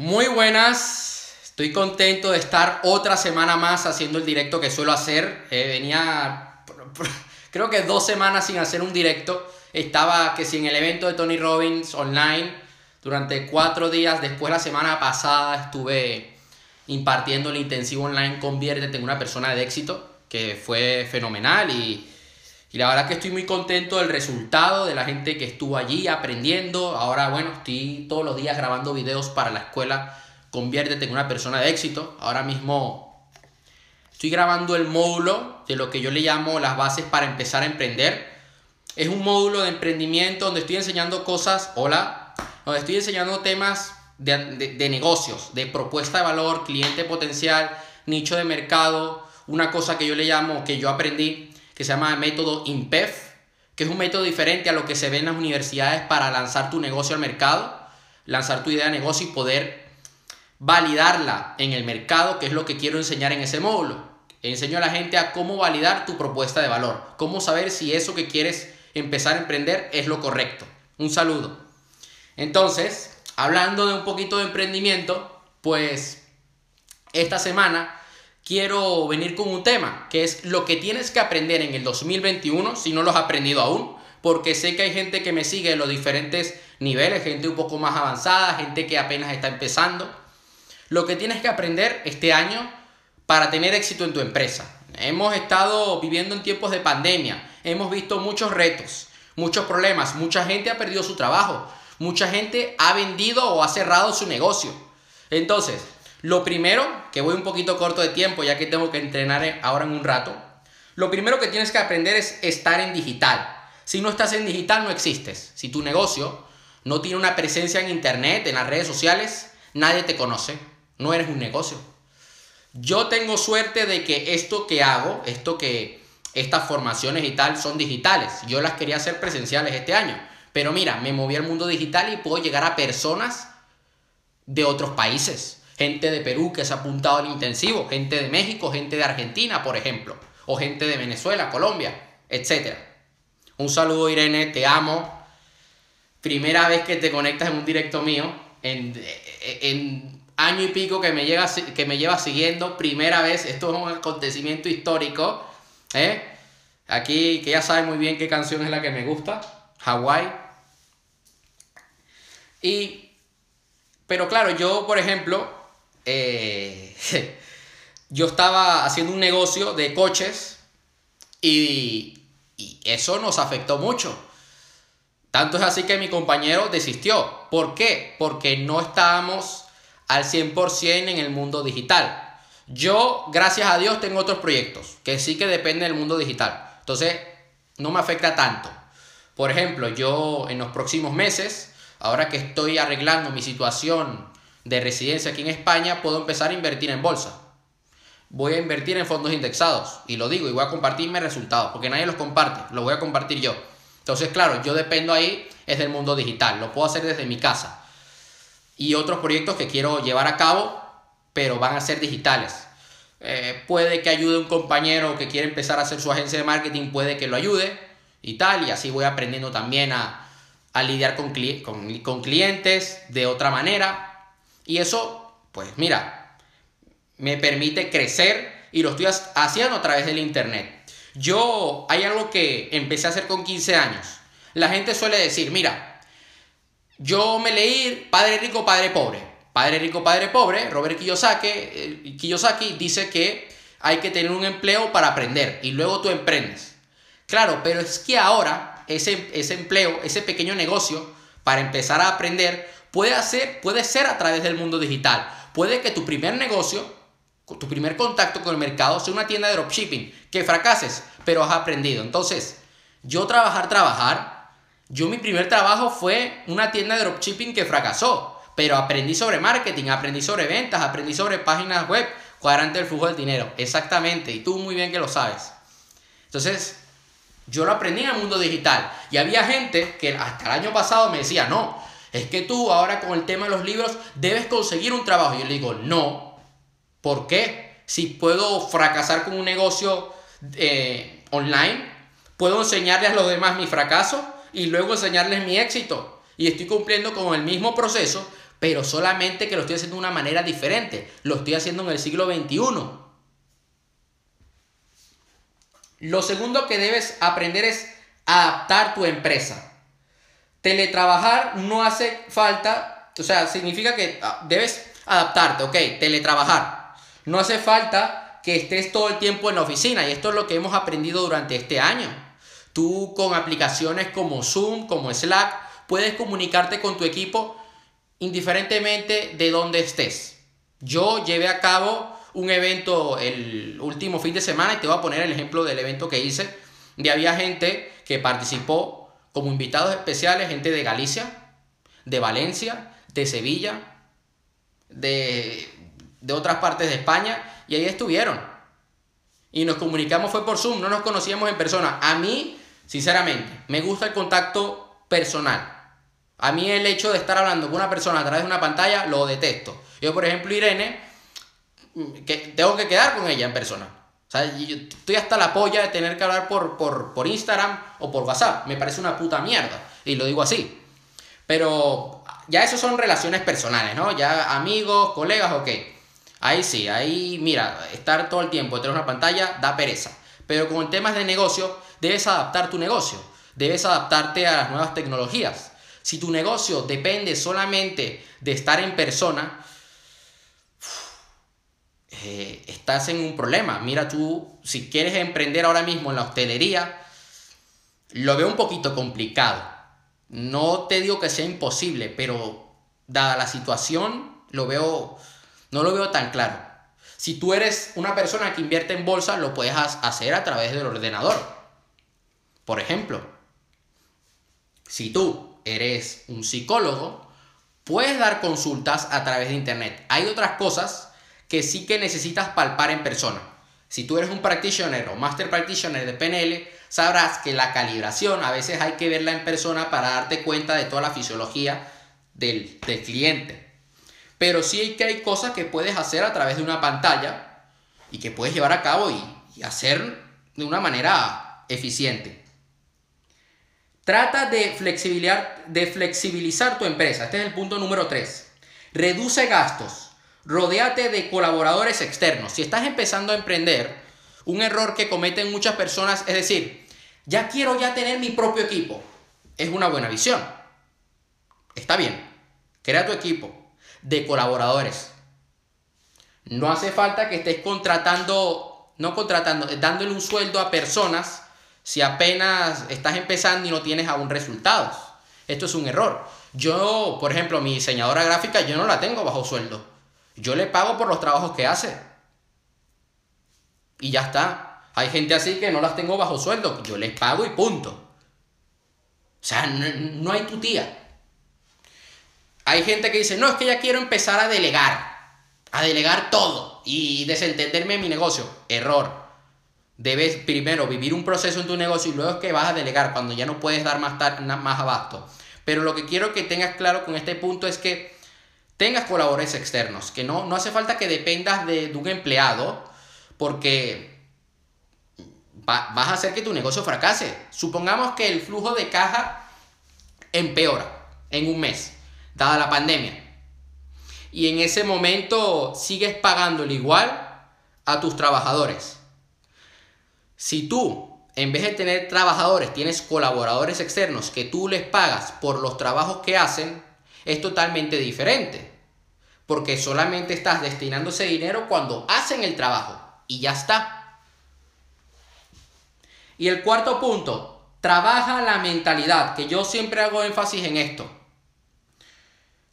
Muy buenas, estoy contento de estar otra semana más haciendo el directo que suelo hacer. Eh, venía, creo que dos semanas sin hacer un directo. Estaba que si en el evento de Tony Robbins online durante cuatro días. Después la semana pasada estuve impartiendo el intensivo online Conviértete en una persona de éxito, que fue fenomenal y y la verdad que estoy muy contento del resultado, de la gente que estuvo allí aprendiendo. Ahora, bueno, estoy todos los días grabando videos para la escuela Conviértete en una persona de éxito. Ahora mismo estoy grabando el módulo de lo que yo le llamo las bases para empezar a emprender. Es un módulo de emprendimiento donde estoy enseñando cosas, hola, donde estoy enseñando temas de, de negocios, de propuesta de valor, cliente potencial, nicho de mercado, una cosa que yo le llamo, que yo aprendí que se llama método IMPEF, que es un método diferente a lo que se ve en las universidades para lanzar tu negocio al mercado, lanzar tu idea de negocio y poder validarla en el mercado, que es lo que quiero enseñar en ese módulo. Enseño a la gente a cómo validar tu propuesta de valor, cómo saber si eso que quieres empezar a emprender es lo correcto. Un saludo. Entonces, hablando de un poquito de emprendimiento, pues esta semana quiero venir con un tema, que es lo que tienes que aprender en el 2021 si no lo has aprendido aún, porque sé que hay gente que me sigue en los diferentes niveles, gente un poco más avanzada, gente que apenas está empezando. Lo que tienes que aprender este año para tener éxito en tu empresa. Hemos estado viviendo en tiempos de pandemia, hemos visto muchos retos, muchos problemas, mucha gente ha perdido su trabajo, mucha gente ha vendido o ha cerrado su negocio. Entonces, lo primero, que voy un poquito corto de tiempo ya que tengo que entrenar ahora en un rato, lo primero que tienes que aprender es estar en digital. Si no estás en digital no existes. Si tu negocio no tiene una presencia en internet, en las redes sociales, nadie te conoce. No eres un negocio. Yo tengo suerte de que esto que hago, esto que estas formaciones y tal son digitales. Yo las quería hacer presenciales este año. Pero mira, me moví al mundo digital y puedo llegar a personas de otros países gente de Perú que se ha apuntado al intensivo, gente de México, gente de Argentina, por ejemplo, o gente de Venezuela, Colombia, etc. Un saludo Irene, te amo. Primera vez que te conectas en un directo mío, en, año y pico que me, llega, que me lleva siguiendo, primera vez, esto es un acontecimiento histórico. ¿eh? Aquí, que ya sabes muy bien qué canción es la que me gusta, Hawaii. Y, pero claro, yo, por ejemplo, eh, yo estaba haciendo un negocio de coches y, eso nos afectó mucho. Tanto es así que mi compañero desistió. ¿Por qué? Porque no estábamos al 100% en el mundo digital. Yo, gracias a Dios, tengo otros proyectos que sí que dependen del mundo digital. Entonces, no me afecta tanto. Por ejemplo, yo en los próximos meses, ahora que estoy arreglando mi situación de residencia aquí en España, puedo empezar a invertir en bolsa. Voy a invertir en fondos indexados. Y lo digo, y voy a compartir mis resultados, porque nadie los comparte, lo voy a compartir yo. Entonces, claro, yo dependo ahí, es del mundo digital, lo puedo hacer desde mi casa. Y otros proyectos que quiero llevar a cabo, pero van a ser digitales. Eh, puede que ayude un compañero que quiere empezar a hacer su agencia de marketing, puede que lo ayude y tal, y así voy aprendiendo también a, lidiar con, con clientes de otra manera, y eso, pues mira, me permite crecer y lo estoy haciendo a través del Internet. Yo, hay algo que empecé a hacer con 15 años. La gente suele decir, mira, yo me leí Padre Rico, Padre Pobre. Padre Rico, Padre Pobre, Robert Kiyosaki, eh, Kiyosaki dice que hay que tener un empleo para aprender y luego tú emprendes. Claro, pero es que ahora ese, ese empleo, ese pequeño negocio, para empezar a aprender, puede, hacer, puede ser a través del mundo digital. Puede que tu primer negocio, tu primer contacto con el mercado sea una tienda de dropshipping, que fracases, pero has aprendido. Entonces, yo trabajar, trabajar, yo mi primer trabajo fue una tienda de dropshipping que fracasó, pero aprendí sobre marketing, aprendí sobre ventas, aprendí sobre páginas web, cuadrante del flujo del dinero, exactamente, y tú muy bien que lo sabes. Entonces, yo lo aprendí en el mundo digital y había gente que hasta el año pasado me decía, no, es que tú ahora con el tema de los libros debes conseguir un trabajo. Yo le digo, no. ¿Por qué? Si puedo fracasar con un negocio eh, online, puedo enseñarles a los demás mi fracaso y luego enseñarles mi éxito. Y estoy cumpliendo con el mismo proceso pero solamente que lo estoy haciendo de una manera diferente. Lo estoy haciendo en el siglo XXI. Lo segundo que debes aprender es adaptar tu empresa. Teletrabajar no hace falta, o sea, significa que ah, debes adaptarte, ok, teletrabajar. No hace falta que estés todo el tiempo en la oficina y esto es lo que hemos aprendido durante este año. Tú con aplicaciones como Zoom, como Slack, puedes comunicarte con tu equipo indiferentemente de dónde estés. Yo llevé a cabo un evento el último fin de semana y te voy a poner el ejemplo del evento que hice. Y había gente que participó como invitados especiales, gente de Galicia, de Valencia, de Sevilla, de, de otras partes de España y ahí estuvieron. Y nos comunicamos fue por Zoom, no nos conocíamos en persona. A mí, sinceramente, me gusta el contacto personal. A mí el hecho de estar hablando con una persona a través de una pantalla lo detesto. Yo, por ejemplo, Irene, que tengo que quedar con ella en persona. O sea, yo estoy hasta la polla de tener que hablar por, por, por Instagram o por WhatsApp. Me parece una puta mierda. Y lo digo así. Pero ya eso son relaciones personales, ¿no? Ya amigos, colegas, ok. Ahí sí, ahí, mira, estar todo el tiempo detrás de una pantalla da pereza. Pero con temas de negocio, debes adaptar tu negocio. Debes adaptarte a las nuevas tecnologías. Si tu negocio depende solamente de estar en persona, eh, estás en un problema. Mira tú, si quieres emprender ahora mismo en la hostelería, lo veo un poquito complicado. No te digo que sea imposible, pero dada la situación, lo veo, no lo veo tan claro. Si tú eres una persona que invierte en bolsa, lo puedes hacer a través del ordenador. Por ejemplo, si tú eres un psicólogo, puedes dar consultas a través de internet. Hay otras cosas que sí que necesitas palpar en persona. Si tú eres un practitioner o master practitioner de PNL, sabrás que la calibración a veces hay que verla en persona para darte cuenta de toda la fisiología del, cliente. Pero sí hay que hay cosas que puedes hacer a través de una pantalla y que puedes llevar a cabo y, hacer de una manera eficiente. Trata de flexibilizar, de flexibilizar tu empresa. Este es el punto número 3. Reduce gastos. Rodéate de colaboradores externos. Si estás empezando a emprender, un error que cometen muchas personas es decir, ya quiero ya tener mi propio equipo. Es una buena visión. Está bien. Crea tu equipo de colaboradores. No hace falta que estés contratando, no contratando, dándole un sueldo a personas si apenas estás empezando y no tienes aún resultados. Esto es un error. Yo, por ejemplo, mi diseñadora gráfica, yo no la tengo bajo sueldo. Yo le pago por los trabajos que hace. Y ya está. Hay gente así que no las tengo bajo sueldo. Yo les pago y punto. O sea, no, hay tu tía. Hay gente que dice, no, es que ya quiero empezar a delegar. A delegar todo. Y desentenderme de mi negocio. Error. Debes primero vivir un proceso en tu negocio y luego es que vas a delegar cuando ya no puedes dar más, más abasto. Pero lo que quiero que tengas claro con este punto es que tengas colaboradores externos, que no, no hace falta que dependas de, un empleado porque vas a hacer que tu negocio fracase. Supongamos que el flujo de caja empeora en un mes, dada la pandemia. Y en ese momento sigues pagándole igual a tus trabajadores. Si tú, en vez de tener trabajadores, tienes colaboradores externos que tú les pagas por los trabajos que hacen, es totalmente diferente. Porque solamente estás destinando ese dinero cuando hacen el trabajo. Y ya está. Y el cuarto punto, trabaja la mentalidad, que yo siempre hago énfasis en esto.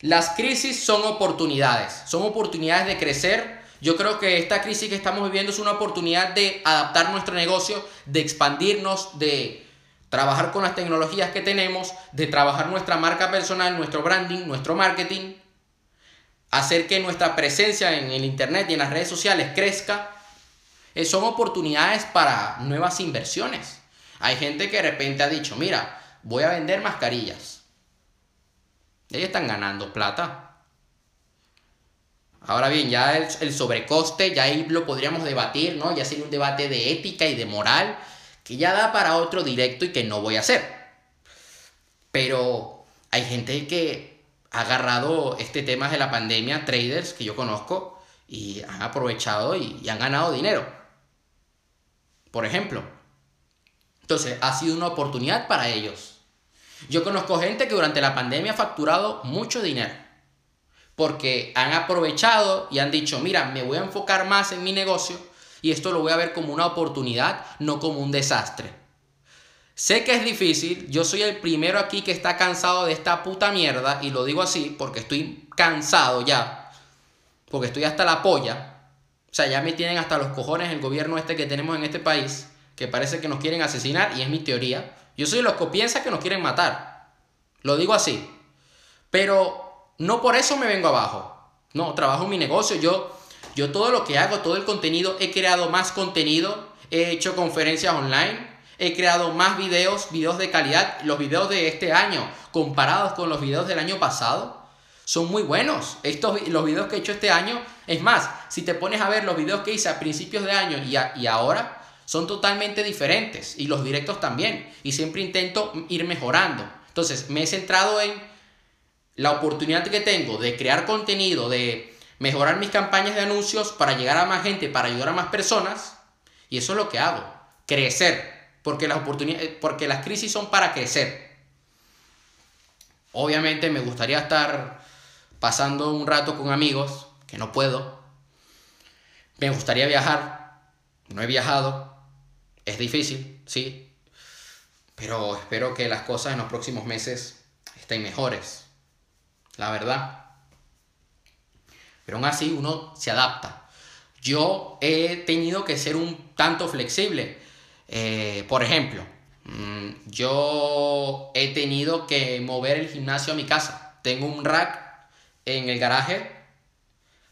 Las crisis son oportunidades, son oportunidades de crecer. Yo creo que esta crisis que estamos viviendo es una oportunidad de adaptar nuestro negocio, de expandirnos, de trabajar con las tecnologías que tenemos, de trabajar nuestra marca personal, nuestro branding, nuestro marketing, hacer que nuestra presencia en el Internet y en las redes sociales crezca, eh, son oportunidades para nuevas inversiones. Hay gente que de repente ha dicho, mira, voy a vender mascarillas. Ellos están ganando plata. Ahora bien, ya el, el, sobrecoste, ya ahí lo podríamos debatir, ¿no? Ya sería un debate de ética y de moral que ya da para otro directo y que no voy a hacer. Pero hay gente que ha agarrado este tema de la pandemia, traders que yo conozco, y han aprovechado y, han ganado dinero. Por ejemplo. Entonces, ha sido una oportunidad para ellos. Yo conozco gente que durante la pandemia ha facturado mucho dinero. Porque han aprovechado y han dicho, mira, me voy a enfocar más en mi negocio y esto lo voy a ver como una oportunidad, no como un desastre. Sé que es difícil, yo soy el primero aquí que está cansado de esta puta mierda y lo digo así porque estoy cansado ya, porque estoy hasta la polla. O sea, ya me tienen hasta los cojones el gobierno este que tenemos en este país, que parece que nos quieren asesinar y es mi teoría. Yo soy los que piensa que nos quieren matar. Lo digo así. Pero no por eso me vengo abajo. No, trabajo en mi negocio. Yo, yo todo lo que hago, todo el contenido, he creado más contenido, he hecho conferencias online, He creado más videos, videos de calidad. Los videos de este año, comparados con los videos del año pasado, son muy buenos. Estos, los videos que he hecho este año, es más, si te pones a ver los videos que hice a principios de año y, y ahora, son totalmente diferentes. Y los directos también. Y siempre intento ir mejorando. Entonces, me he centrado en la oportunidad que tengo de crear contenido, de mejorar mis campañas de anuncios para llegar a más gente, para ayudar a más personas. Y eso es lo que hago. Crecer porque las, oportunidades, porque las crisis son para crecer. Obviamente me gustaría estar pasando un rato con amigos, que no puedo. Me gustaría viajar, no he viajado, es difícil, sí, pero espero que las cosas en los próximos meses estén mejores, la verdad. Pero aún así uno se adapta. Yo he tenido que ser un tanto flexible eh, por ejemplo, mm, yo he tenido que mover el gimnasio a mi casa. Tengo un rack en el garaje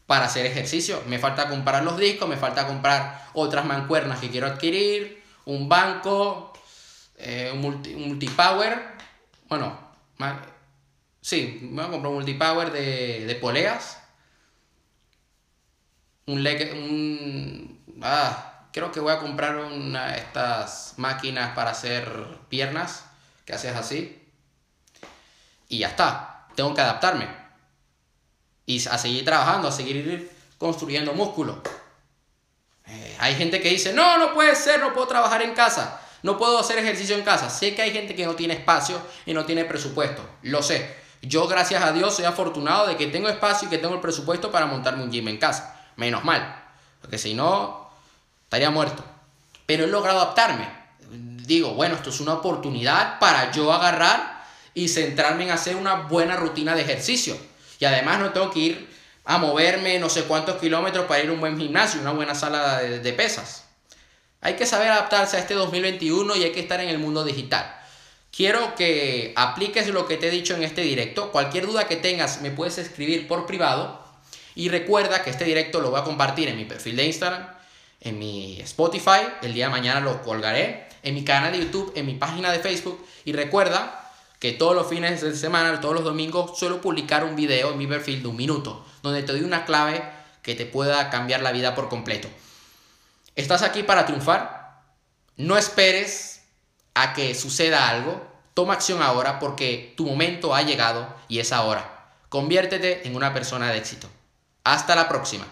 para hacer ejercicio. Me falta comprar los discos, me falta comprar otras mancuernas que quiero adquirir, un banco, eh, un, multipower. Bueno, sí, me voy a comprar un multipower de, de poleas. Un leg, un, ah, creo que voy a comprar una de estas máquinas para hacer piernas, que haces así. Y ya está, tengo que adaptarme. Y a seguir trabajando, a seguir construyendo músculo. Eh, hay gente que dice, no, no puede ser, no puedo trabajar en casa, no puedo hacer ejercicio en casa. Sé que hay gente que no tiene espacio y no tiene presupuesto, lo sé. Yo, gracias a Dios, soy afortunado de que tengo espacio y que tengo el presupuesto para montarme un gym en casa. Menos mal. Porque si no, estaría muerto. Pero he logrado adaptarme. Digo, bueno, esto es una oportunidad para yo agarrar y centrarme en hacer una buena rutina de ejercicio. Y además no tengo que ir a moverme no sé cuántos kilómetros para ir a un buen gimnasio, una buena sala de, de pesas. Hay que saber adaptarse a este 2021 y hay que estar en el mundo digital. Quiero que apliques lo que te he dicho en este directo. Cualquier duda que tengas me puedes escribir por privado. Y recuerda que este directo lo voy a compartir en mi perfil de Instagram, en mi Spotify, el día de mañana lo colgaré, en mi canal de YouTube, en mi página de Facebook y recuerda que todos los fines de semana, todos los domingos, suelo publicar un video en mi perfil de un minuto, donde te doy una clave que te pueda cambiar la vida por completo. ¿Estás aquí para triunfar? No esperes a que suceda algo. Toma acción ahora porque tu momento ha llegado y es ahora. Conviértete en una persona de éxito. Hasta la próxima.